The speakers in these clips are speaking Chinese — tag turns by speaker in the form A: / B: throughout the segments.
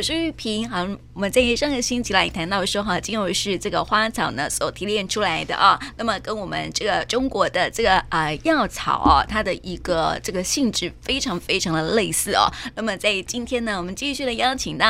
A: 我是玉萍。好，我们在上个星期来谈到说哈，精油是这个花草呢所提炼出来的啊。那么跟我们这个中国的这个啊、药草哦，它的一个这个性质非常非常的类似哦。那么在今天呢，我们继续的邀请到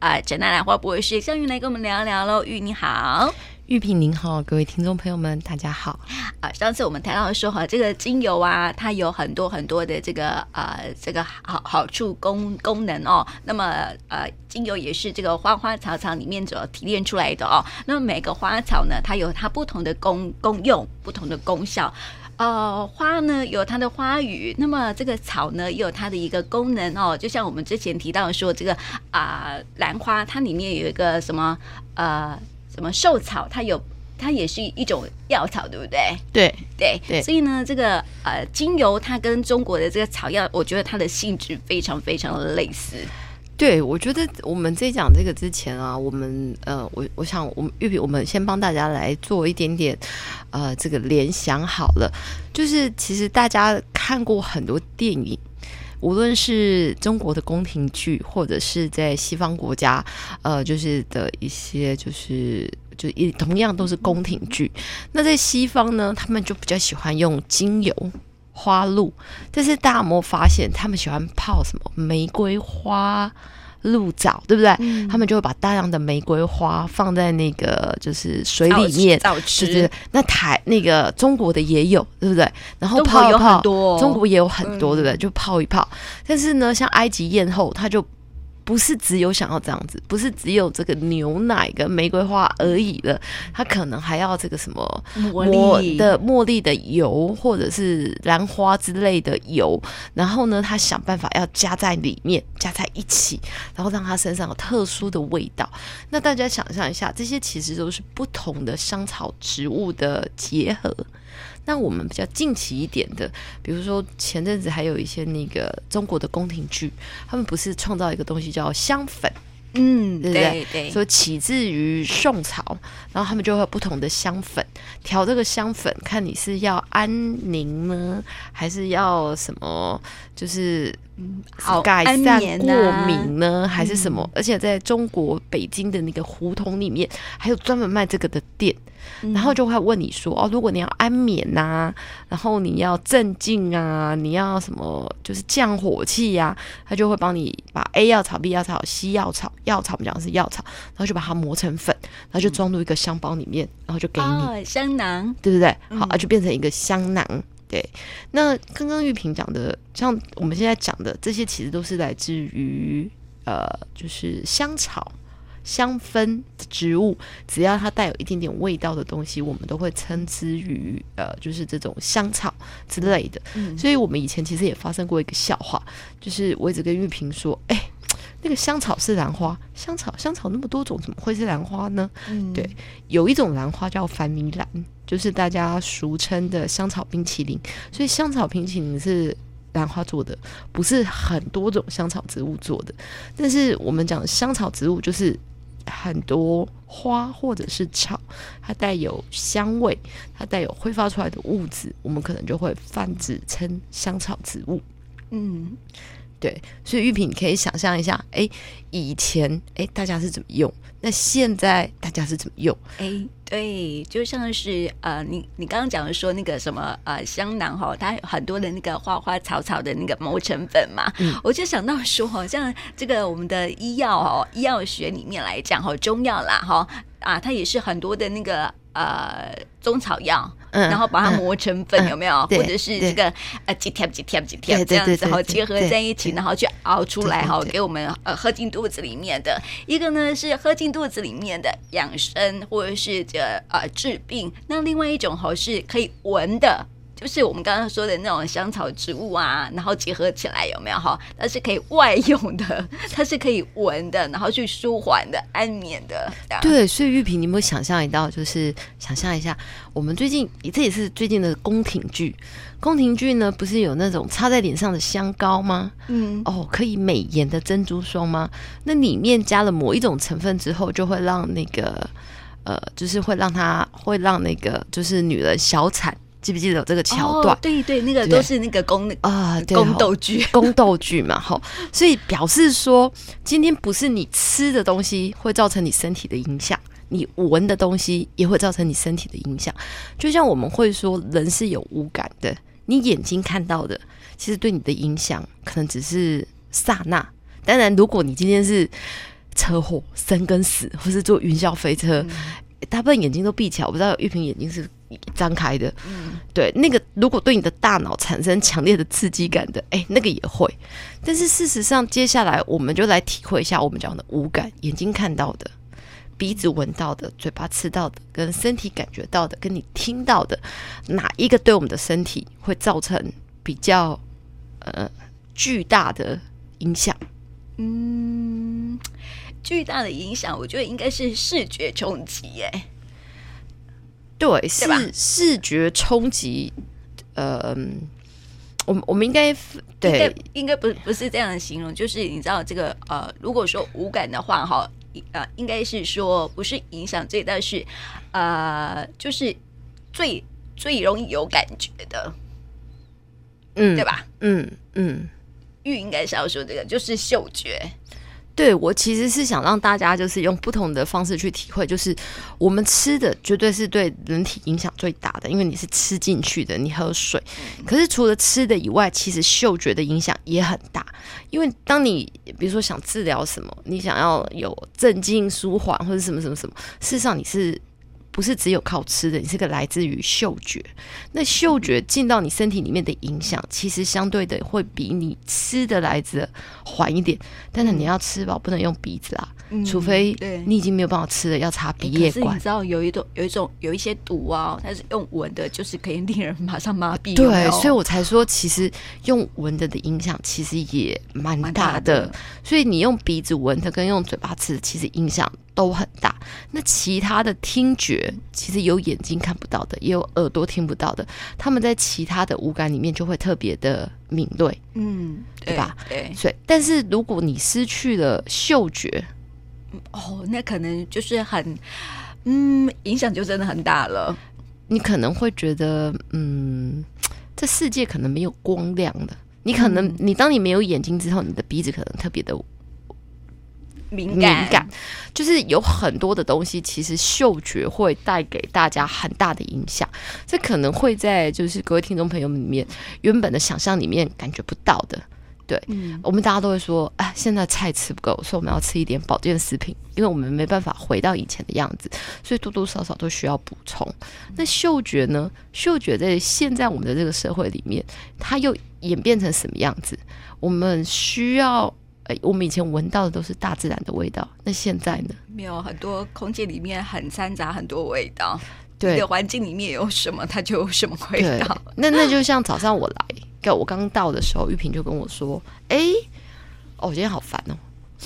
A: 啊展南兰花博士香云来跟我们聊一聊喽。玉你好。
B: 玉萍您好，各位听众朋友们，大家好。
A: 啊，上次我们谈到说哈，这个精油啊，它有很多很多的这个呃这个好好处功功能哦。那么呃，精油也是这个花花草草里面所提炼出来的哦。那么每个花草呢，它有它不同的功功用，不同的功效。呃，花呢有它的花语，那么这个草呢也有它的一个功能哦。就像我们之前提到说，这个啊兰花，它里面有一个什么呃。什么兽草？它有，它也是一种药草，对不对？
B: 对
A: 对对。所以呢，这个呃，精油它跟中国的这个草药，我觉得它的性质非常非常的类似。
B: 对，我觉得我们在讲这个之前啊，我们呃，我我想我们玉萍，我们先帮大家来做一点点呃这个联想好了，就是其实大家看过很多电影。无论是中国的宫廷剧，或者是在西方国家，呃，就是的一些，就是就也同样都是宫廷剧。那在西方呢，他们就比较喜欢用精油、花露，但是大家有没有发现，他们喜欢泡什么玫瑰花？鹿藻对不对？嗯、他们就会把大量的玫瑰花放在那个就是水里面，
A: 早吃。
B: 就是那台那个中国的也有，对不对？然后泡一泡，中国也有很多，对不对？就泡一泡。但是呢，像埃及艳后，他就。不是只有想要这样子，不是只有这个牛奶跟玫瑰花而已的，他可能还要这个什么茉莉的茉莉的油，或者是兰花之类的油，然后呢，他想办法要加在里面，加在一起，然后让他身上有特殊的味道。那大家想象一下，这些其实都是不同的香草植物的结合。那我们比较近期一点的，比如说前阵子还有一些那个中国的宫廷剧，他们不是创造一个东西叫香粉，
A: 嗯，
B: 对不对？
A: 对对，
B: 所以起自于宋朝，然后他们就会有不同的香粉，调这个香粉，看你是要安宁呢，还是要什么，就是好改善过敏呢，啊、还是什么？嗯、而且在中国北京的那个胡同里面，还有专门卖这个的店。然后就会问你说哦，如果你要安眠呐、啊，然后你要镇静啊，你要什么就是降火气呀、啊，他就会帮你把 A 药草、B 药草、C 药草，药草我们讲的是药草，然后就把它磨成粉，然后就装入一个香包里面，然后就给你、
A: 哦、香囊，
B: 对不对？好，啊，就变成一个香囊。对，那刚刚玉萍讲的，像我们现在讲的这些，其实都是来自于呃，就是香草。香氛植物，只要它带有一点点味道的东西，我们都会称之于呃，就是这种香草之类的。嗯，所以我们以前其实也发生过一个笑话，就是我一直跟玉萍说，哎、欸，那个香草是兰花，香草香草那么多种，怎么会是兰花呢？嗯，对，有一种兰花叫凡米兰，就是大家俗称的香草冰淇淋。所以香草冰淇淋是兰花做的，不是很多种香草植物做的。但是我们讲香草植物就是。很多花或者是草，它带有香味，它带有挥发出来的物质，我们可能就会泛指称香草植物。嗯，对，所以玉萍，你可以想象一下，哎，以前哎大家是怎么用？那现在大家是怎么用？
A: 哎，对，就像是呃，你你刚刚讲的说那个什么呃香囊哈，它有很多的那个花花草草的那个磨成粉嘛，嗯、我就想到说，好像这个我们的医药哦，医药学里面来讲哈，中药啦哈啊，它也是很多的那个。呃，中草药，嗯、然后把它磨成粉，嗯、有没有？嗯、或者是这个呃几贴几贴几贴这样子，然后结合在一起，然后去熬出来哈，给我们呃喝进肚子里面的。一个呢是喝进肚子里面的养生，或者是这呃治病。那另外一种哈是可以闻的。就是我们刚刚说的那种香草植物啊，然后结合起来有没有哈？它是可以外用的，它是可以闻的，然后去舒缓的、安眠的。
B: 对，所以玉萍，你有没有想象一道？就是想象一下，我们最近这也是最近的宫廷剧。宫廷剧呢，不是有那种擦在脸上的香膏吗？嗯，哦，可以美颜的珍珠霜吗？那里面加了某一种成分之后，就会让那个呃，就是会让它会让那个就是女人小产。记不记得有这个桥段？
A: 哦、对对，那个都是那个宫
B: 啊，
A: 宫斗剧，
B: 宫斗剧嘛，哈。所以表示说，今天不是你吃的东西会造成你身体的影响，你闻的东西也会造成你身体的影响。就像我们会说，人是有五感的，你眼睛看到的，其实对你的影响可能只是刹那。当然，如果你今天是车祸、生跟死，或是坐云霄飞车。嗯大部分眼睛都闭起来，我不知道玉萍眼睛是张开的。嗯，对，那个如果对你的大脑产生强烈的刺激感的，哎，那个也会。但是事实上，接下来我们就来体会一下我们讲的五感：眼睛看到的、鼻子闻到的、嘴巴吃到的、跟身体感觉到的、跟你听到的，哪一个对我们的身体会造成比较呃巨大的影响？
A: 嗯。巨大的影响，我觉得应该是视觉冲击，耶。
B: 对，视视觉冲击。呃，我我们应该对，
A: 应该不不是这样的形容，就是你知道这个呃，如果说无感的话，哈，呃，应该是说不是影响最大，是呃，就是最最容易有感觉的，嗯，对吧？
B: 嗯嗯，
A: 玉应该是要说这个，就是嗅觉。
B: 对，我其实是想让大家就是用不同的方式去体会，就是我们吃的绝对是对人体影响最大的，因为你是吃进去的，你喝水。可是除了吃的以外，其实嗅觉的影响也很大，因为当你比如说想治疗什么，你想要有镇静、舒缓或者什么什么什么，事实上你是。不是只有靠吃的，你是个来自于嗅觉。那嗅觉进到你身体里面的影响，其实相对的会比你吃的来的缓一点。但是你要吃饱，不能用鼻子啦。嗯、除非你已经没有办法吃了，要插鼻液管。
A: 你知道有一种有一种有一些毒啊，它是用闻的，就是可以令人马上麻痹。
B: 对，有有所以我才说，其实用闻的的影响其实也蛮大的，大的。所以你用鼻子闻的跟用嘴巴吃的，其实影响都很大。那其他的听觉，其实有眼睛看不到的，也有耳朵听不到的，他们在其他的五感里面就会特别的敏锐，
A: 嗯，
B: 对吧？
A: 对。
B: 所以，但是如果你失去了嗅觉，
A: 哦，那可能就是很，嗯，影响就真的很大了。
B: 你可能会觉得，嗯，这世界可能没有光亮的。你可能，嗯、你当你没有眼睛之后，你的鼻子可能特别的
A: 敏感，
B: 敏感，就是有很多的东西，其实嗅觉会带给大家很大的影响。这可能会在就是各位听众朋友们里面原本的想象里面感觉不到的。对、嗯，我们大家都会说，哎，现在菜吃不够，所以我们要吃一点保健食品，因为我们没办法回到以前的样子，所以多多少少都需要补充。那嗅觉呢？嗅觉在现在我们的这个社会里面，它又演变成什么样子？我们需要，哎，我们以前闻到的都是大自然的味道，那现在呢？
A: 没有很多空间里面很掺杂很多味道，对，环境里面有什么，它就有什么味道。
B: 那那就像早上我来。我刚到的时候，玉萍就跟我说：“哎、欸，哦，我今天好烦哦。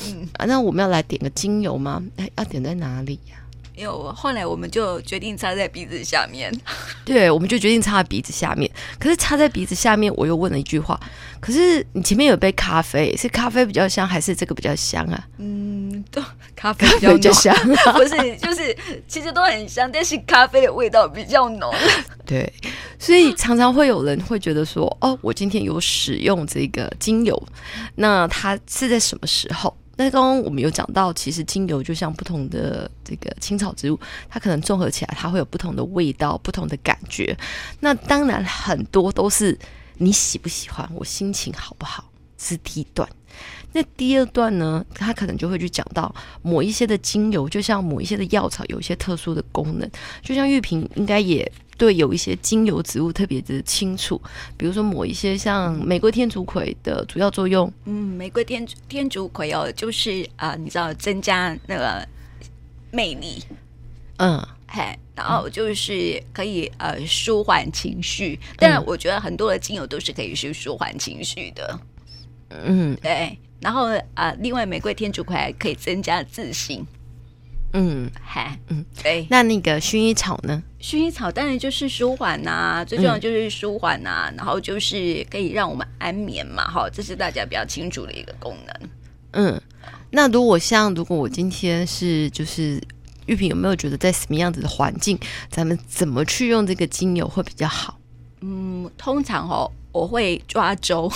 B: 嗯，啊，那我们要来点个精油吗？哎、欸，要点在哪里呀、啊？
A: 因为我后来我们就决定插在鼻子下面。
B: 对，我们就决定插在鼻子下面。可是插在鼻子下面，我又问了一句话：可是你前面有杯咖啡，是咖啡比较香，还是这个比较香啊？
A: 嗯，都咖啡比较，比较香，不是，就是其实都很香，但是咖啡的味道比较浓。
B: 对。”所以常常会有人会觉得说，哦，我今天有使用这个精油，那它是在什么时候？那刚刚我们有讲到，其实精油就像不同的这个青草植物，它可能综合起来，它会有不同的味道、不同的感觉。那当然很多都是你喜不喜欢，我心情好不好，是第一段。那第二段呢，它可能就会去讲到某一些的精油，就像某一些的药草有一些特殊的功能，就像玉萍应该也。对，有一些精油植物特别的清楚，比如说抹一些像玫瑰天竺葵的主要作用。
A: 嗯，玫瑰天天竺葵哦，就是啊、呃，你知道增加那个魅力，
B: 嗯，
A: 嘿，然后就是可以呃舒缓情绪。当然，我觉得很多的精油都是可以去舒缓情绪的。
B: 嗯，
A: 对。然后啊、呃，另外玫瑰天竺葵还可以增加自信。
B: 嗯，
A: 嗨，
B: 嗯，
A: 对，
B: 那那个薰衣草呢？
A: 薰衣草当然就是舒缓呐、啊，最重要就是舒缓呐、啊嗯，然后就是可以让我们安眠嘛，哈，这是大家比较清楚的一个功能。
B: 嗯，那如果像如果我今天是就是玉萍，有没有觉得在什么样子的环境，咱们怎么去用这个精油会比较好？
A: 嗯，通常哦，我会抓周。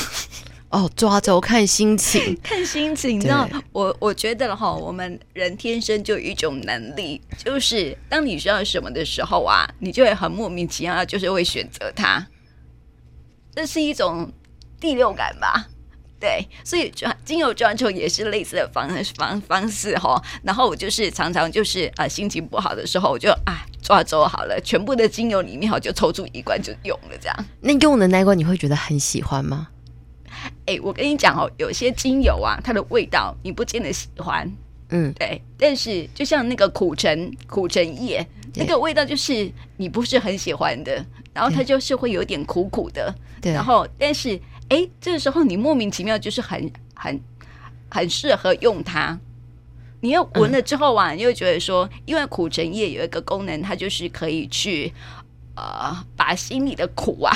B: 哦，抓周看心情，
A: 看心情。你知道，我我觉得哈，我们人天生就有一种能力，就是当你需要什么的时候啊，你就会很莫名其妙，就是会选择它。这是一种第六感吧？对，所以抓精油抓周也是类似的方方方式哈。然后我就是常常就是啊、呃，心情不好的时候，我就啊抓周好了，全部的精油里面好就抽出一罐就用了这样。
B: 那用的那一罐你会觉得很喜欢吗？
A: 哎、欸，我跟你讲哦，有些精油啊，它的味道你不见得喜欢，嗯，对。但是就像那个苦橙苦橙叶，那个味道就是你不是很喜欢的，然后它就是会有点苦苦的，对。然后，但是哎、欸，这个时候你莫名其妙就是很很很适合用它。你又闻了之后啊，嗯、你又觉得说，因为苦橙叶有一个功能，它就是可以去呃把心里的苦啊。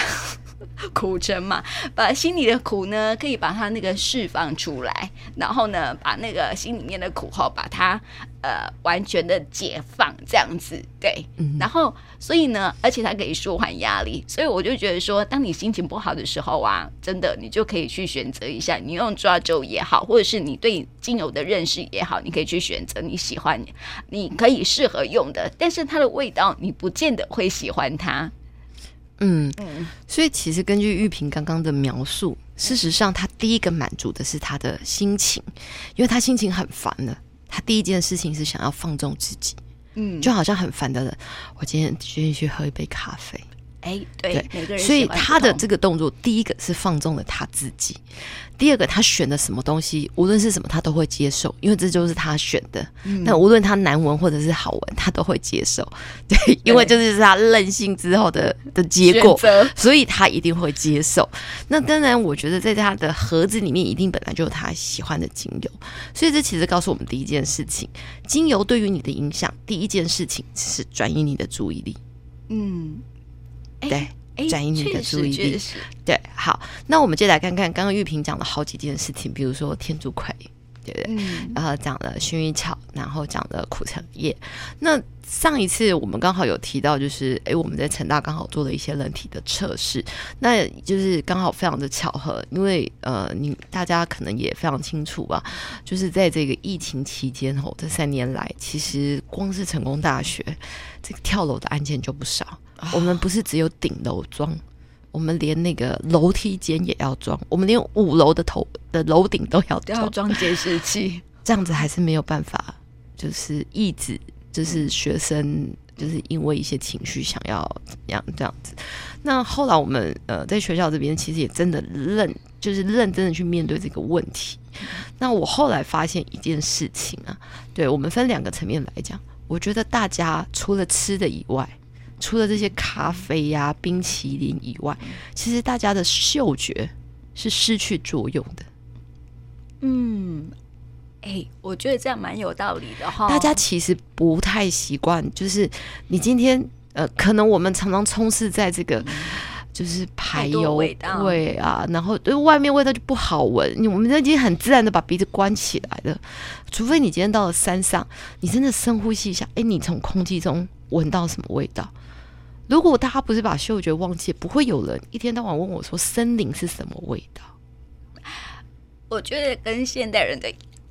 A: 苦橙嘛，把心里的苦呢，可以把它那个释放出来，然后呢，把那个心里面的苦哈，把它呃完全的解放，这样子对。嗯、然后，所以呢，而且它可以舒缓压力，所以我就觉得说，当你心情不好的时候啊，真的你就可以去选择一下，你用抓周也好，或者是你对精油的认识也好，你可以去选择你喜欢，你可以适合用的，但是它的味道你不见得会喜欢它。
B: 嗯，所以其实根据玉萍刚刚的描述，事实上他第一个满足的是他的心情，因为他心情很烦了，他第一件事情是想要放纵自己，嗯，就好像很烦的人，我今天决定去喝一杯咖啡。
A: 哎，对，对每个人。
B: 所以他的这个动作，第一个是放纵了他自己，第二个他选的什么东西，无论是什么，他都会接受，因为这就是他选的。那、嗯、无论他难闻或者是好闻，他都会接受。对，对因为这就是他任性之后的的结果，所以他一定会接受。那当然，我觉得在他的盒子里面，一定本来就有他喜欢的精油。所以这其实告诉我们第一件事情：精油对于你的影响，第一件事情是转移你的注意力。嗯。对，转移你的注意力。对，好，那我们接下来看看刚刚玉萍讲了好几件事情，比如说天竺葵，对不对？嗯、然后讲了薰衣草，然后讲了苦橙叶。那上一次我们刚好有提到，就是哎，我们在成大刚好做了一些人体的测试，那就是刚好非常的巧合，因为呃，你大家可能也非常清楚吧，就是在这个疫情期间吼，这三年来，其实光是成功大学这个跳楼的案件就不少。我们不是只有顶楼装，我们连那个楼梯间也要装，我们连五楼的头的楼顶都要
A: 都要装监视器，
B: 这样子还是没有办法，就是抑制，就是学生就是因为一些情绪想要怎么样这样子。那后来我们呃在学校这边其实也真的认，就是认真的去面对这个问题。那我后来发现一件事情啊，对，我们分两个层面来讲，我觉得大家除了吃的以外。除了这些咖啡呀、啊、冰淇淋以外，其实大家的嗅觉是失去作用的。
A: 嗯，哎、欸，我觉得这样蛮有道理的哈。
B: 大家其实不太习惯，就是你今天呃，可能我们常常充斥在这个、嗯、就是排油味啊，然后对外面味道就不好闻。我们已经很自然的把鼻子关起来了，除非你今天到了山上，你真的深呼吸一下，哎、欸，你从空气中闻到什么味道？如果大家不是把嗅觉忘记，不会有人一天到晚问我说森林是什么味道。
A: 我觉得跟现代人的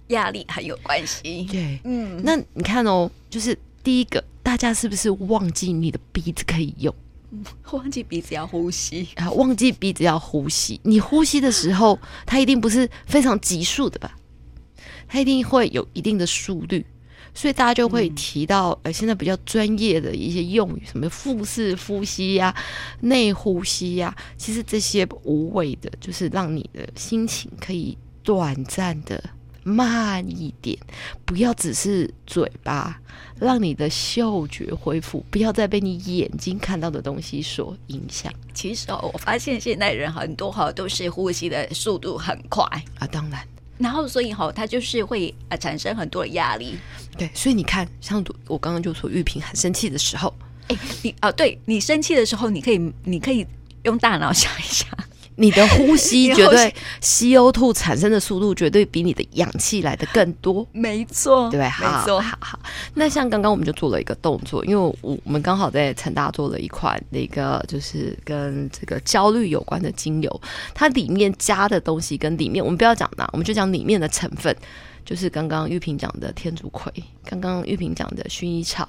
A: 压力很有关系。
B: 对，嗯，那你看哦，就是第一个，大家是不是忘记你的鼻子可以用？
A: 忘记鼻子要呼吸
B: 啊，忘记鼻子要呼吸。你呼吸的时候，它一定不是非常急速的吧？它一定会有一定的速率。所以大家就会提到，呃，现在比较专业的一些用语，什么腹式呼吸呀、啊、内呼吸呀、啊，其实这些无谓的，就是让你的心情可以短暂的慢一点，不要只是嘴巴，让你的嗅觉恢复，不要再被你眼睛看到的东西所影响。
A: 其实哦，我发现现代人很多哈都是呼吸的速度很快
B: 啊，当然。
A: 然后，所以哈，它就是会呃产生很多的压力。
B: 对，所以你看，像我刚刚就说玉萍很生气的时候，
A: 哎，你啊，对你生气的时候，你可以，你可以用大脑想一想，
B: 你的呼吸 绝对 CO2 产生的速度绝对比你的氧气来的更多。
A: 没错，
B: 对，好，没错，好好。那像刚刚我们就做了一个动作，因为我我们刚好在成大做了一款那个就是跟这个焦虑有关的精油，它里面加的东西跟里面我们不要讲那，我们就讲里面的成分。就是刚刚玉萍讲的天竺葵，刚刚玉萍讲的薰衣草，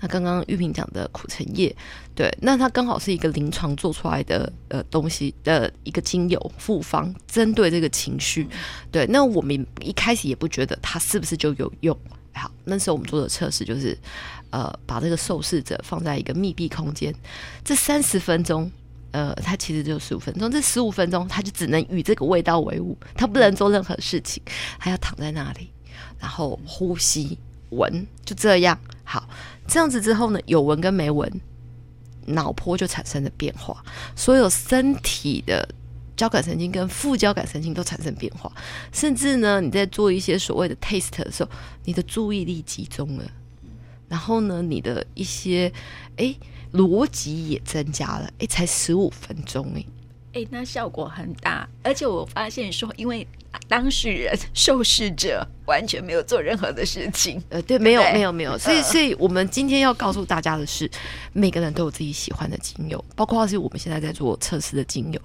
B: 那刚刚玉萍讲的苦橙叶，对，那它刚好是一个临床做出来的呃东西的一个精油复方，针对这个情绪，对，那我们一开始也不觉得它是不是就有用，好，那时候我们做的测试就是，呃，把这个受试者放在一个密闭空间，这三十分钟。呃，他其实只有十五分钟，这十五分钟他就只能与这个味道为伍，他不能做任何事情，他要躺在那里，然后呼吸、闻，就这样。好，这样子之后呢，有闻跟没闻，脑波就产生了变化，所有身体的交感神经跟副交感神经都产生变化，甚至呢，你在做一些所谓的 taste 的时候，你的注意力集中了，然后呢，你的一些诶。逻辑也增加了，哎，才十五分钟，哎，
A: 哎，那效果很大，而且我发现说，因为当事人受试者完全没有做任何的事情，
B: 呃，对，没有，没有，没有，所以，所以我们今天要告诉大家的是，每个人都有自己喜欢的精油，包括是我们现在在做测试的精油。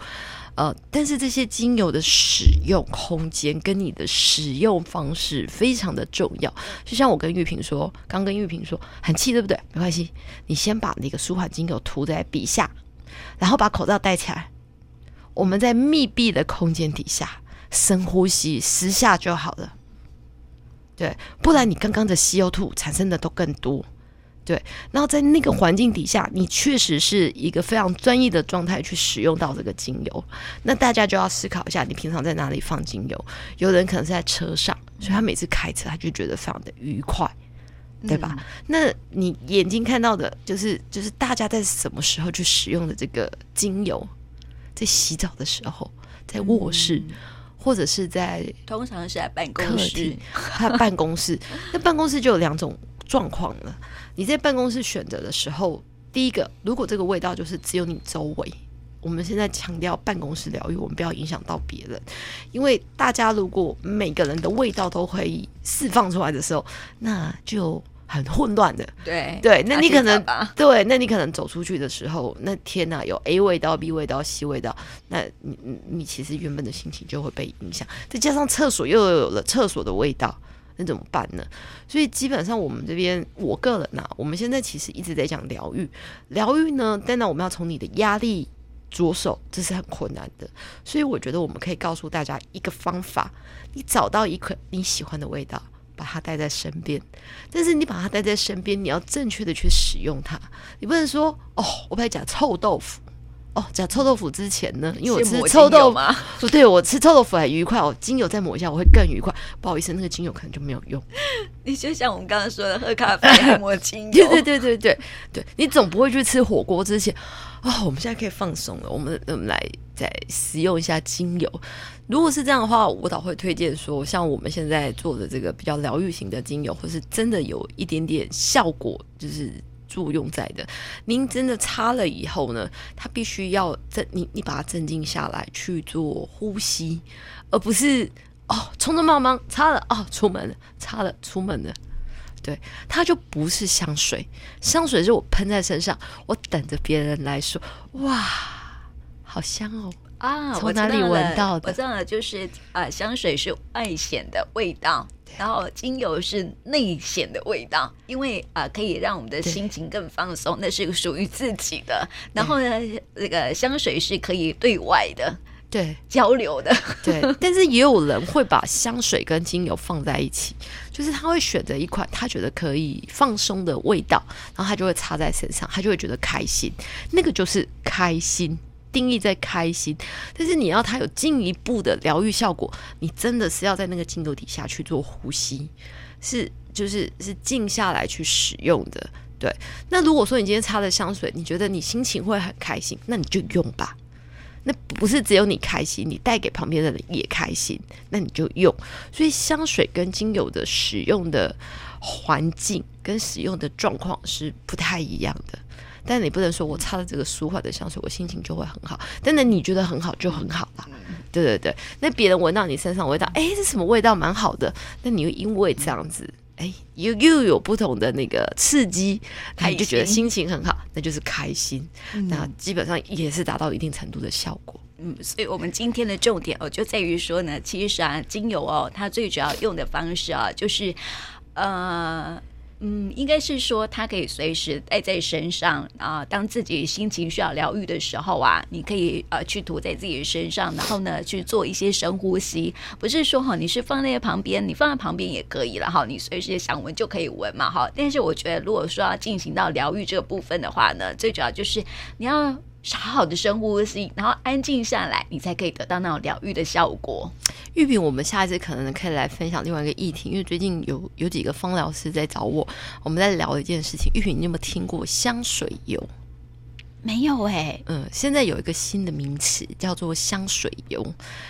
B: 呃，但是这些精油的使用空间跟你的使用方式非常的重要。就像我跟玉萍说，刚跟玉萍说很气，对不对？没关系，你先把那个舒缓精油涂在鼻下，然后把口罩戴起来。我们在密闭的空间底下深呼吸十下就好了。对，不然你刚刚的 CO2 产生的都更多。对，然后在那个环境底下，你确实是一个非常专业的状态去使用到这个精油。那大家就要思考一下，你平常在哪里放精油？有人可能是在车上，所以他每次开车他就觉得非常的愉快，对吧？嗯、那你眼睛看到的就是就是大家在什么时候去使用的这个精油？在洗澡的时候，在卧室，嗯、或者是在
A: 通常是在办公室，
B: 他办公室，那办公室就有两种状况了。你在办公室选择的时候，第一个，如果这个味道就是只有你周围，我们现在强调办公室疗愈，我们不要影响到别人，因为大家如果每个人的味道都可以释放出来的时候，那就很混乱的。
A: 对
B: 对，那你可能对，那你可能走出去的时候，那天呐，有 A 味道、B 味道、C 味道，那你你你其实原本的心情就会被影响，再加上厕所又有了厕所的味道。那怎么办呢？所以基本上我们这边，我个人啊，我们现在其实一直在讲疗愈。疗愈呢，当然我们要从你的压力着手，这是很困难的。所以我觉得我们可以告诉大家一个方法：你找到一个你喜欢的味道，把它带在身边。但是你把它带在身边，你要正确的去使用它。你不能说哦，我不要讲臭豆腐。哦，讲臭豆腐之前呢，因为我吃臭豆腐，不对，我吃臭豆腐很愉快。我精油再抹一下，我会更愉快。不好意思，那个精油可能就没有用。
A: 你就像我们刚刚说的，喝咖啡还抹精油，
B: 对对对对对对。你总不会去吃火锅之前啊、哦？我们现在可以放松了，我们我们来再使用一下精油。如果是这样的话，我倒会推荐说，像我们现在做的这个比较疗愈型的精油，或是真的有一点点效果，就是。作用在的，您真的擦了以后呢，它必须要镇你，你把它镇静下来去做呼吸，而不是哦，匆匆忙忙擦了哦，出门了，擦了出门了，对，它就不是香水，香水是我喷在身上，我等着别人来说，哇，好香哦。
A: 啊，
B: 从哪里闻到的？
A: 我知道了，就是呃，香水是外显的味道，然后精油是内显的味道，因为啊、呃，可以让我们的心情更放松，那是属于自己的。然后呢，这个香水是可以对外的，对 交流的，
B: 对。但是也有人会把香水跟精油放在一起，就是他会选择一款他觉得可以放松的味道，然后他就会擦在身上，他就会觉得开心，那个就是开心。定义在开心，但是你要它有进一步的疗愈效果，你真的是要在那个精油底下去做呼吸，是就是是静下来去使用的。对，那如果说你今天擦了香水，你觉得你心情会很开心，那你就用吧。那不是只有你开心，你带给旁边的人也开心，那你就用。所以香水跟精油的使用的环境跟使用的状况是不太一样的。但你不能说我擦了这个舒缓的香水，我心情就会很好。但是你觉得很好就很好了，对对对。那别人闻到你身上味道，哎，这什么味道？蛮好的。那你又因为这样子，哎，又又有不同的那个刺激，他就觉得心情很好，那就是开心。那基本上也是达到一定程度的效果。
A: 嗯，所以我们今天的重点哦，就在于说呢，其实啊，精油哦，它最主要用的方式啊，就是呃。嗯，应该是说它可以随时带在身上啊。当自己心情需要疗愈的时候啊，你可以呃去涂在自己的身上，然后呢去做一些深呼吸。不是说哈，你是放在旁边，你放在旁边也可以了哈。你随时想闻就可以闻嘛哈。但是我觉得，如果说要进行到疗愈这个部分的话呢，最主要就是你要。好好的深呼吸，然后安静下来，你才可以得到那种疗愈的效果。
B: 玉萍，我们下一次可能可以来分享另外一个议题，因为最近有有几个芳疗师在找我，我们在聊一件事情。玉萍，你有没有听过香水油？
A: 没有哎、欸。
B: 嗯，现在有一个新的名词叫做香水油，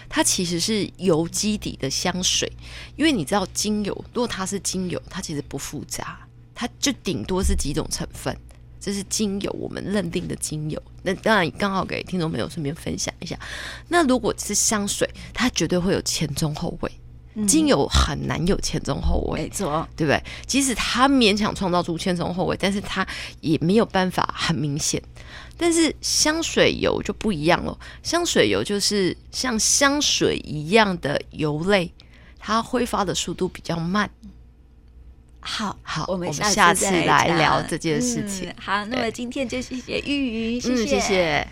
B: 它其实是油基底的香水。因为你知道精油，如果它是精油，它其实不复杂，它就顶多是几种成分。这是精油，我们认定的精油。那当然刚好给听众朋友顺便分享一下。那如果是香水，它绝对会有前中后味。嗯、精油很难有前中后味，
A: 没错，
B: 对不对？即使它勉强创造出前中后味，但是它也没有办法很明显。但是香水油就不一样了，香水油就是像香水一样的油类，它挥发的速度比较慢。
A: 好
B: 好，
A: 我们
B: 下次来聊这件事情。
A: 嗯、好，那么今天就谢谢玉云，谢谢。
B: 嗯，谢谢。